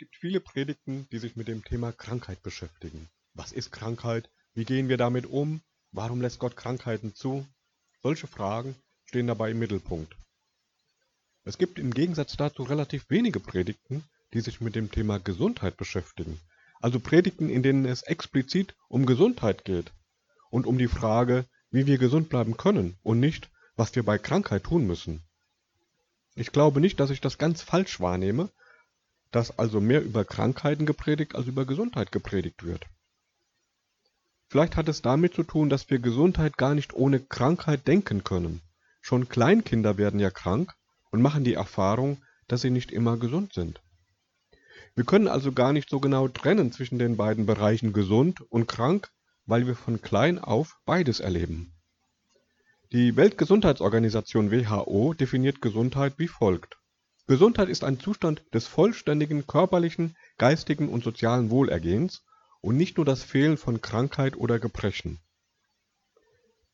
gibt viele Predigten, die sich mit dem Thema Krankheit beschäftigen. Was ist Krankheit? Wie gehen wir damit um? Warum lässt Gott Krankheiten zu? Solche Fragen stehen dabei im Mittelpunkt. Es gibt im Gegensatz dazu relativ wenige Predigten, die sich mit dem Thema Gesundheit beschäftigen. Also Predigten, in denen es explizit um Gesundheit geht und um die Frage, wie wir gesund bleiben können und nicht, was wir bei Krankheit tun müssen. Ich glaube nicht, dass ich das ganz falsch wahrnehme, dass also mehr über Krankheiten gepredigt als über Gesundheit gepredigt wird. Vielleicht hat es damit zu tun, dass wir Gesundheit gar nicht ohne Krankheit denken können. Schon Kleinkinder werden ja krank und machen die Erfahrung, dass sie nicht immer gesund sind. Wir können also gar nicht so genau trennen zwischen den beiden Bereichen gesund und krank, weil wir von klein auf beides erleben. Die Weltgesundheitsorganisation WHO definiert Gesundheit wie folgt Gesundheit ist ein Zustand des vollständigen körperlichen, geistigen und sozialen Wohlergehens und nicht nur das Fehlen von Krankheit oder Gebrechen.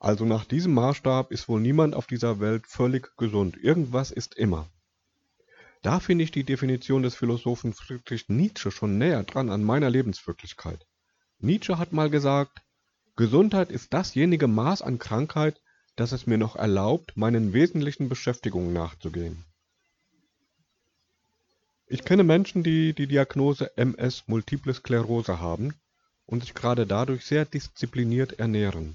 Also nach diesem Maßstab ist wohl niemand auf dieser Welt völlig gesund, irgendwas ist immer. Da finde ich die Definition des Philosophen Friedrich Nietzsche schon näher dran an meiner Lebenswirklichkeit. Nietzsche hat mal gesagt, Gesundheit ist dasjenige Maß an Krankheit, das es mir noch erlaubt, meinen wesentlichen Beschäftigungen nachzugehen. Ich kenne Menschen, die die Diagnose MS Multiple Sklerose haben und sich gerade dadurch sehr diszipliniert ernähren.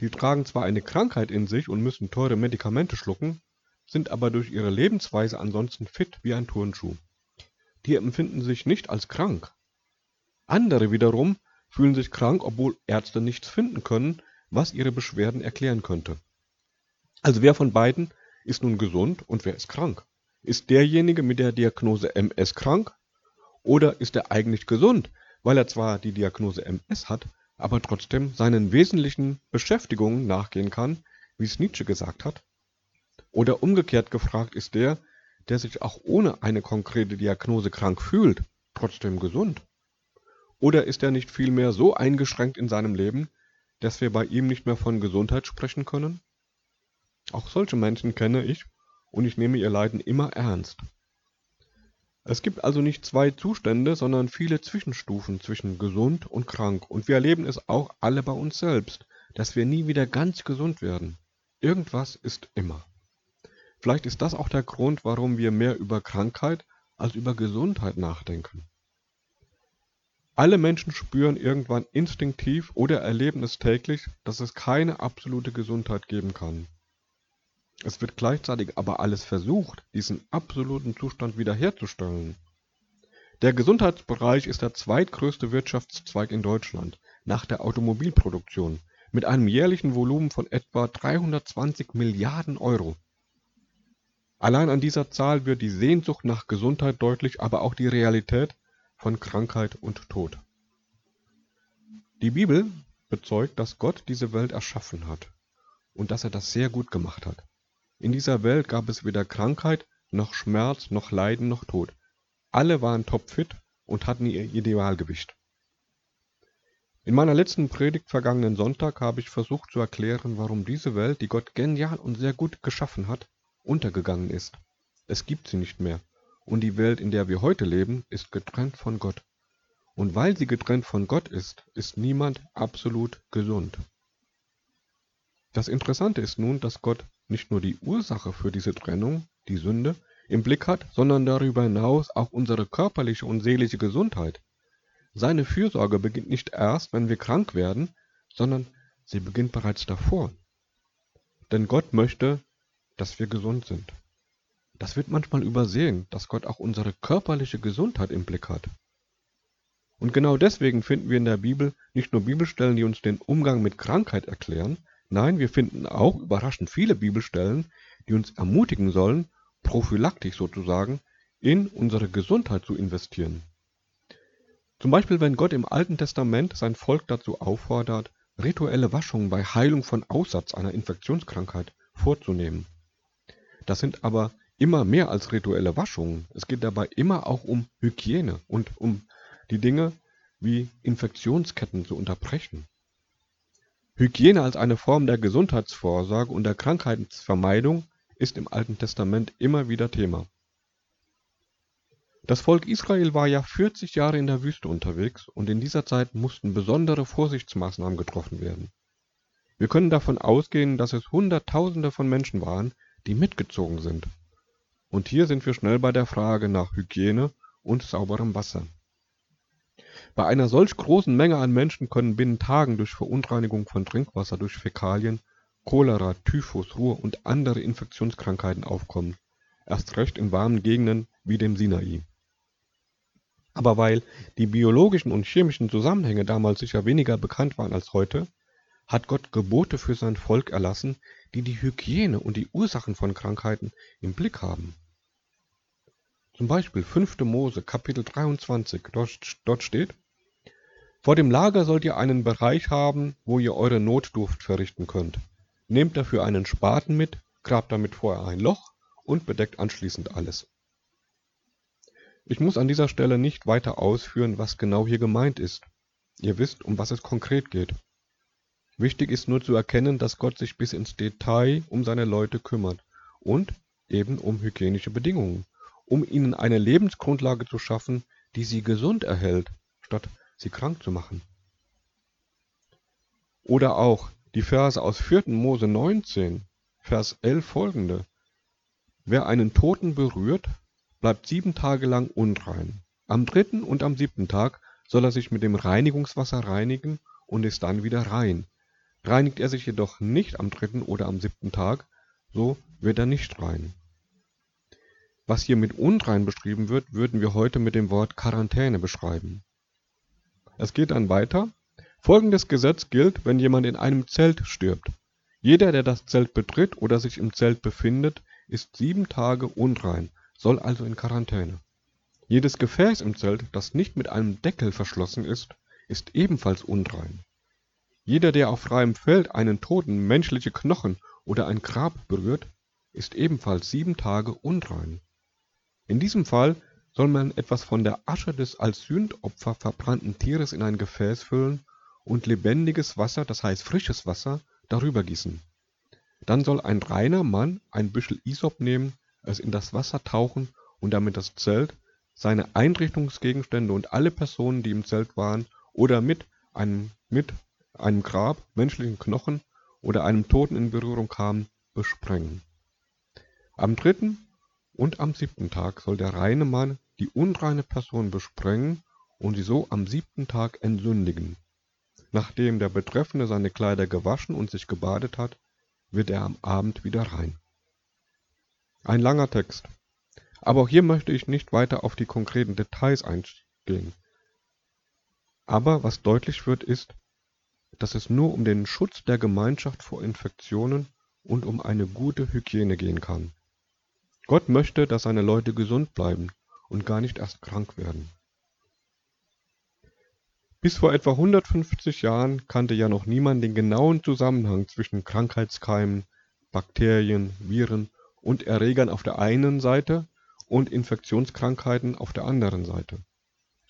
Die tragen zwar eine Krankheit in sich und müssen teure Medikamente schlucken, sind aber durch ihre Lebensweise ansonsten fit wie ein Turnschuh. Die empfinden sich nicht als krank. Andere wiederum fühlen sich krank, obwohl Ärzte nichts finden können, was ihre Beschwerden erklären könnte. Also wer von beiden ist nun gesund und wer ist krank? Ist derjenige mit der Diagnose MS krank oder ist er eigentlich gesund, weil er zwar die Diagnose MS hat, aber trotzdem seinen wesentlichen Beschäftigungen nachgehen kann, wie es Nietzsche gesagt hat? Oder umgekehrt gefragt ist der, der sich auch ohne eine konkrete Diagnose krank fühlt, trotzdem gesund? Oder ist er nicht vielmehr so eingeschränkt in seinem Leben, dass wir bei ihm nicht mehr von Gesundheit sprechen können? Auch solche Menschen kenne ich und ich nehme ihr Leiden immer ernst. Es gibt also nicht zwei Zustände, sondern viele Zwischenstufen zwischen gesund und krank, und wir erleben es auch alle bei uns selbst, dass wir nie wieder ganz gesund werden. Irgendwas ist immer. Vielleicht ist das auch der Grund, warum wir mehr über Krankheit als über Gesundheit nachdenken. Alle Menschen spüren irgendwann instinktiv oder erleben es täglich, dass es keine absolute Gesundheit geben kann. Es wird gleichzeitig aber alles versucht, diesen absoluten Zustand wiederherzustellen. Der Gesundheitsbereich ist der zweitgrößte Wirtschaftszweig in Deutschland nach der Automobilproduktion mit einem jährlichen Volumen von etwa 320 Milliarden Euro. Allein an dieser Zahl wird die Sehnsucht nach Gesundheit deutlich, aber auch die Realität von Krankheit und Tod. Die Bibel bezeugt, dass Gott diese Welt erschaffen hat und dass er das sehr gut gemacht hat. In dieser Welt gab es weder Krankheit, noch Schmerz, noch Leiden, noch Tod. Alle waren topfit und hatten ihr Idealgewicht. In meiner letzten Predigt vergangenen Sonntag habe ich versucht zu erklären, warum diese Welt, die Gott genial und sehr gut geschaffen hat, untergegangen ist. Es gibt sie nicht mehr. Und die Welt, in der wir heute leben, ist getrennt von Gott. Und weil sie getrennt von Gott ist, ist niemand absolut gesund. Das Interessante ist nun, dass Gott nicht nur die Ursache für diese Trennung, die Sünde, im Blick hat, sondern darüber hinaus auch unsere körperliche und seelische Gesundheit. Seine Fürsorge beginnt nicht erst, wenn wir krank werden, sondern sie beginnt bereits davor. Denn Gott möchte, dass wir gesund sind. Das wird manchmal übersehen, dass Gott auch unsere körperliche Gesundheit im Blick hat. Und genau deswegen finden wir in der Bibel nicht nur Bibelstellen, die uns den Umgang mit Krankheit erklären, Nein, wir finden auch überraschend viele Bibelstellen, die uns ermutigen sollen, prophylaktisch sozusagen, in unsere Gesundheit zu investieren. Zum Beispiel, wenn Gott im Alten Testament sein Volk dazu auffordert, rituelle Waschungen bei Heilung von Aussatz einer Infektionskrankheit vorzunehmen. Das sind aber immer mehr als rituelle Waschungen. Es geht dabei immer auch um Hygiene und um die Dinge wie Infektionsketten zu unterbrechen. Hygiene als eine Form der Gesundheitsvorsorge und der Krankheitsvermeidung ist im Alten Testament immer wieder Thema. Das Volk Israel war ja 40 Jahre in der Wüste unterwegs und in dieser Zeit mussten besondere Vorsichtsmaßnahmen getroffen werden. Wir können davon ausgehen, dass es Hunderttausende von Menschen waren, die mitgezogen sind. Und hier sind wir schnell bei der Frage nach Hygiene und sauberem Wasser. Bei einer solch großen Menge an Menschen können binnen Tagen durch Verunreinigung von Trinkwasser durch Fäkalien Cholera, Typhus, Ruhr und andere Infektionskrankheiten aufkommen, erst recht in warmen Gegenden wie dem Sinai. Aber weil die biologischen und chemischen Zusammenhänge damals sicher weniger bekannt waren als heute, hat Gott Gebote für sein Volk erlassen, die die Hygiene und die Ursachen von Krankheiten im Blick haben. Zum Beispiel 5. Mose Kapitel 23, dort steht, vor dem Lager sollt ihr einen Bereich haben, wo ihr eure Notdurft verrichten könnt. Nehmt dafür einen Spaten mit, grabt damit vorher ein Loch und bedeckt anschließend alles. Ich muss an dieser Stelle nicht weiter ausführen, was genau hier gemeint ist. Ihr wisst, um was es konkret geht. Wichtig ist nur zu erkennen, dass Gott sich bis ins Detail um seine Leute kümmert und eben um hygienische Bedingungen, um ihnen eine Lebensgrundlage zu schaffen, die sie gesund erhält, statt sie krank zu machen. Oder auch die Verse aus 4. Mose 19, Vers 11 folgende. Wer einen Toten berührt, bleibt sieben Tage lang unrein. Am dritten und am siebten Tag soll er sich mit dem Reinigungswasser reinigen und ist dann wieder rein. Reinigt er sich jedoch nicht am dritten oder am siebten Tag, so wird er nicht rein. Was hier mit unrein beschrieben wird, würden wir heute mit dem Wort Quarantäne beschreiben. Es geht dann weiter. Folgendes Gesetz gilt, wenn jemand in einem Zelt stirbt. Jeder, der das Zelt betritt oder sich im Zelt befindet, ist sieben Tage unrein, soll also in Quarantäne. Jedes Gefäß im Zelt, das nicht mit einem Deckel verschlossen ist, ist ebenfalls unrein. Jeder, der auf freiem Feld einen Toten, menschliche Knochen oder ein Grab berührt, ist ebenfalls sieben Tage unrein. In diesem Fall soll man etwas von der Asche des als Sündopfer verbrannten Tieres in ein Gefäß füllen und lebendiges Wasser, das heißt frisches Wasser, darüber gießen. Dann soll ein reiner Mann ein Büschel Isop nehmen, es in das Wasser tauchen und damit das Zelt, seine Einrichtungsgegenstände und alle Personen, die im Zelt waren oder mit einem, mit einem Grab, menschlichen Knochen oder einem Toten in Berührung kamen, besprengen. Am dritten und am siebten Tag soll der reine Mann die unreine Person besprengen und sie so am siebten Tag entsündigen. Nachdem der Betreffende seine Kleider gewaschen und sich gebadet hat, wird er am Abend wieder rein. Ein langer Text. Aber auch hier möchte ich nicht weiter auf die konkreten Details eingehen. Aber was deutlich wird, ist, dass es nur um den Schutz der Gemeinschaft vor Infektionen und um eine gute Hygiene gehen kann. Gott möchte, dass seine Leute gesund bleiben und gar nicht erst krank werden. Bis vor etwa 150 Jahren kannte ja noch niemand den genauen Zusammenhang zwischen Krankheitskeimen, Bakterien, Viren und Erregern auf der einen Seite und Infektionskrankheiten auf der anderen Seite.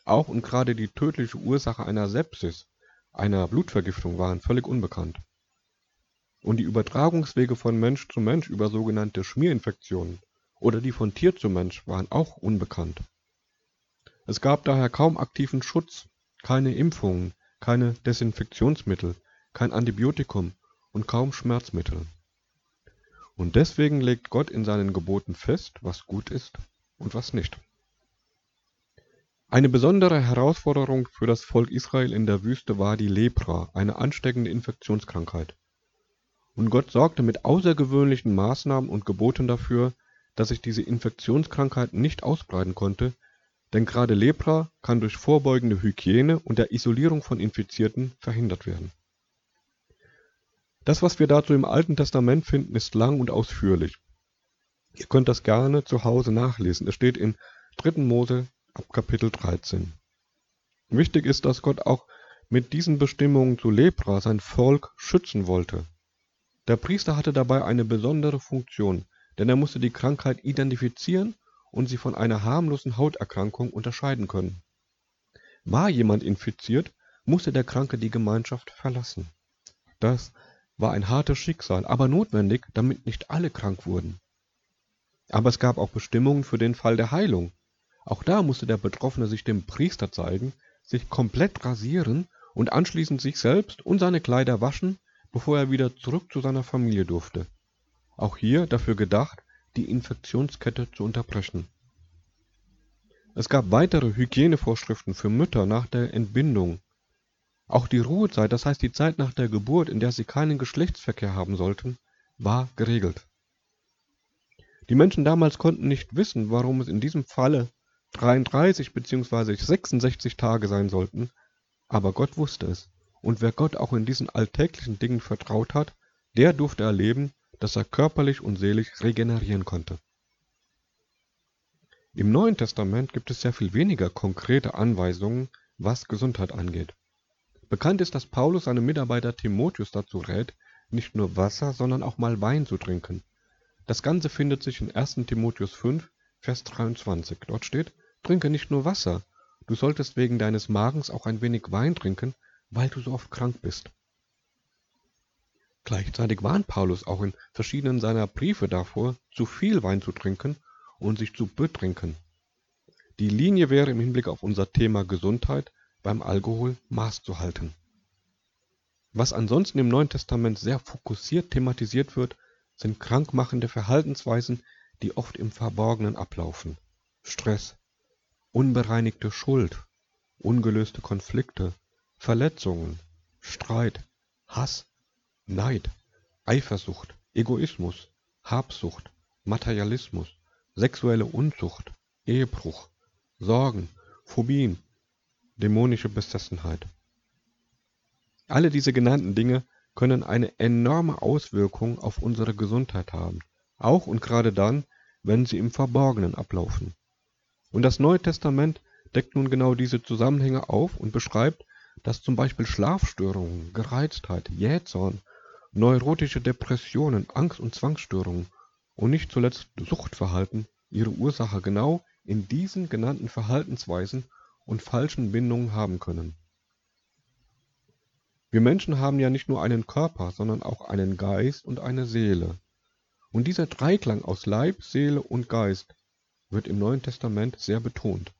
Auch und gerade die tödliche Ursache einer Sepsis, einer Blutvergiftung, waren völlig unbekannt. Und die Übertragungswege von Mensch zu Mensch über sogenannte Schmierinfektionen oder die von Tier zu Mensch waren auch unbekannt. Es gab daher kaum aktiven Schutz, keine Impfungen, keine Desinfektionsmittel, kein Antibiotikum und kaum Schmerzmittel. Und deswegen legt Gott in seinen Geboten fest, was gut ist und was nicht. Eine besondere Herausforderung für das Volk Israel in der Wüste war die Lepra, eine ansteckende Infektionskrankheit. Und Gott sorgte mit außergewöhnlichen Maßnahmen und Geboten dafür, dass sich diese Infektionskrankheit nicht ausbreiten konnte, denn gerade Lepra kann durch vorbeugende Hygiene und der Isolierung von Infizierten verhindert werden. Das, was wir dazu im Alten Testament finden, ist lang und ausführlich. Ihr könnt das gerne zu Hause nachlesen. Es steht in 3. Mose ab Kapitel 13. Wichtig ist, dass Gott auch mit diesen Bestimmungen zu Lepra sein Volk schützen wollte. Der Priester hatte dabei eine besondere Funktion denn er musste die Krankheit identifizieren und sie von einer harmlosen Hauterkrankung unterscheiden können. War jemand infiziert, musste der Kranke die Gemeinschaft verlassen. Das war ein hartes Schicksal, aber notwendig, damit nicht alle krank wurden. Aber es gab auch Bestimmungen für den Fall der Heilung. Auch da musste der Betroffene sich dem Priester zeigen, sich komplett rasieren und anschließend sich selbst und seine Kleider waschen, bevor er wieder zurück zu seiner Familie durfte. Auch hier dafür gedacht, die Infektionskette zu unterbrechen. Es gab weitere Hygienevorschriften für Mütter nach der Entbindung. Auch die Ruhezeit, das heißt die Zeit nach der Geburt, in der sie keinen Geschlechtsverkehr haben sollten, war geregelt. Die Menschen damals konnten nicht wissen, warum es in diesem Falle 33 bzw. 66 Tage sein sollten, aber Gott wusste es. Und wer Gott auch in diesen alltäglichen Dingen vertraut hat, der durfte erleben, dass er körperlich und seelisch regenerieren konnte. Im Neuen Testament gibt es sehr viel weniger konkrete Anweisungen, was Gesundheit angeht. Bekannt ist, dass Paulus seinem Mitarbeiter Timotheus dazu rät, nicht nur Wasser, sondern auch mal Wein zu trinken. Das Ganze findet sich in 1 Timotheus 5, Vers 23. Dort steht, trinke nicht nur Wasser, du solltest wegen deines Magens auch ein wenig Wein trinken, weil du so oft krank bist. Gleichzeitig warnt Paulus auch in verschiedenen seiner Briefe davor, zu viel Wein zu trinken und sich zu betrinken. Die Linie wäre im Hinblick auf unser Thema Gesundheit beim Alkohol Maß zu halten. Was ansonsten im Neuen Testament sehr fokussiert thematisiert wird, sind krankmachende Verhaltensweisen, die oft im Verborgenen ablaufen. Stress, unbereinigte Schuld, ungelöste Konflikte, Verletzungen, Streit, Hass, Neid, Eifersucht, Egoismus, Habsucht, Materialismus, sexuelle Unzucht, Ehebruch, Sorgen, Phobien, dämonische Besessenheit. Alle diese genannten Dinge können eine enorme Auswirkung auf unsere Gesundheit haben, auch und gerade dann, wenn sie im Verborgenen ablaufen. Und das Neue Testament deckt nun genau diese Zusammenhänge auf und beschreibt, dass zum Beispiel Schlafstörungen, Gereiztheit, Jähzorn, neurotische Depressionen, Angst- und Zwangsstörungen und nicht zuletzt Suchtverhalten ihre Ursache genau in diesen genannten Verhaltensweisen und falschen Bindungen haben können. Wir Menschen haben ja nicht nur einen Körper, sondern auch einen Geist und eine Seele. Und dieser Dreiklang aus Leib, Seele und Geist wird im Neuen Testament sehr betont.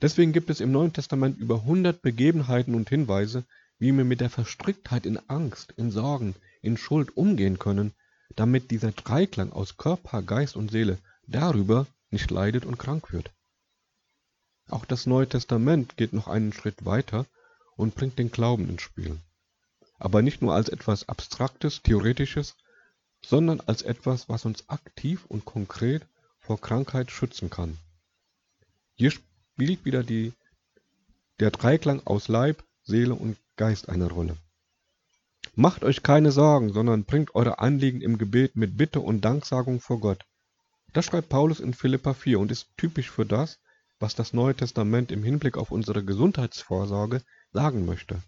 Deswegen gibt es im Neuen Testament über 100 Begebenheiten und Hinweise, wie wir mit der Verstricktheit in Angst, in Sorgen, in Schuld umgehen können, damit dieser Dreiklang aus Körper, Geist und Seele darüber nicht leidet und krank wird. Auch das Neue Testament geht noch einen Schritt weiter und bringt den Glauben ins Spiel. Aber nicht nur als etwas Abstraktes, Theoretisches, sondern als etwas, was uns aktiv und konkret vor Krankheit schützen kann. Hier spielt wieder die, der Dreiklang aus Leib, Seele und Geist eine Rolle. Macht euch keine Sorgen, sondern bringt eure Anliegen im Gebet mit Bitte und Danksagung vor Gott. Das schreibt Paulus in Philippa 4 und ist typisch für das, was das Neue Testament im Hinblick auf unsere Gesundheitsvorsorge sagen möchte.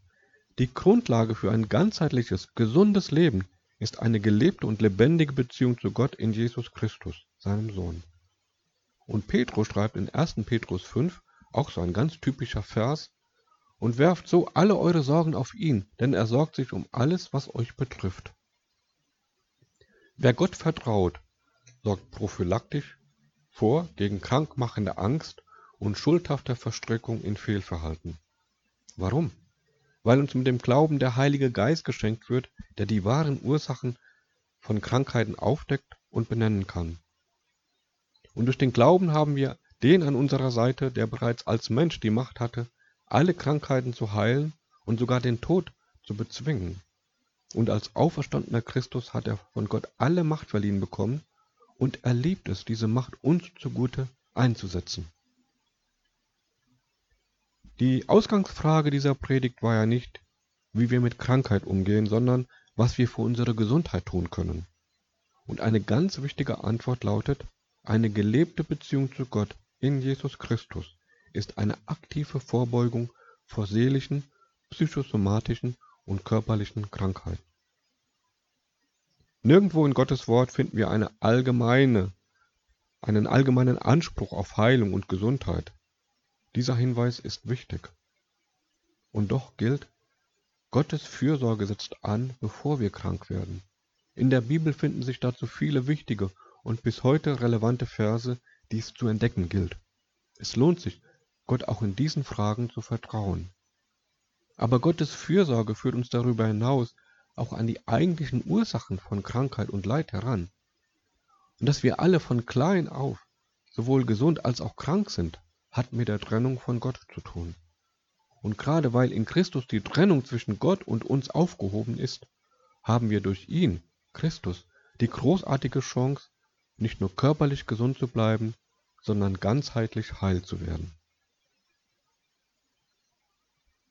Die Grundlage für ein ganzheitliches, gesundes Leben ist eine gelebte und lebendige Beziehung zu Gott in Jesus Christus, seinem Sohn. Und Petrus schreibt in 1. Petrus 5, auch so ein ganz typischer Vers, und werft so alle eure Sorgen auf ihn, denn er sorgt sich um alles, was euch betrifft. Wer Gott vertraut, sorgt prophylaktisch vor gegen krankmachende Angst und schuldhafter Verstrickung in Fehlverhalten. Warum? Weil uns mit dem Glauben der Heilige Geist geschenkt wird, der die wahren Ursachen von Krankheiten aufdeckt und benennen kann. Und durch den Glauben haben wir den an unserer Seite, der bereits als Mensch die Macht hatte, alle Krankheiten zu heilen und sogar den Tod zu bezwingen. Und als auferstandener Christus hat er von Gott alle Macht verliehen bekommen und er liebt es, diese Macht uns zugute einzusetzen. Die Ausgangsfrage dieser Predigt war ja nicht, wie wir mit Krankheit umgehen, sondern was wir für unsere Gesundheit tun können. Und eine ganz wichtige Antwort lautet, eine gelebte Beziehung zu Gott in Jesus Christus ist eine aktive Vorbeugung vor seelischen, psychosomatischen und körperlichen Krankheiten. Nirgendwo in Gottes Wort finden wir eine allgemeine, einen allgemeinen Anspruch auf Heilung und Gesundheit. Dieser Hinweis ist wichtig. Und doch gilt, Gottes Fürsorge setzt an, bevor wir krank werden. In der Bibel finden sich dazu viele wichtige und bis heute relevante Verse, die es zu entdecken gilt. Es lohnt sich, Gott auch in diesen Fragen zu vertrauen. Aber Gottes Fürsorge führt uns darüber hinaus auch an die eigentlichen Ursachen von Krankheit und Leid heran. Und dass wir alle von klein auf sowohl gesund als auch krank sind, hat mit der Trennung von Gott zu tun. Und gerade weil in Christus die Trennung zwischen Gott und uns aufgehoben ist, haben wir durch ihn, Christus, die großartige Chance, nicht nur körperlich gesund zu bleiben, sondern ganzheitlich heil zu werden.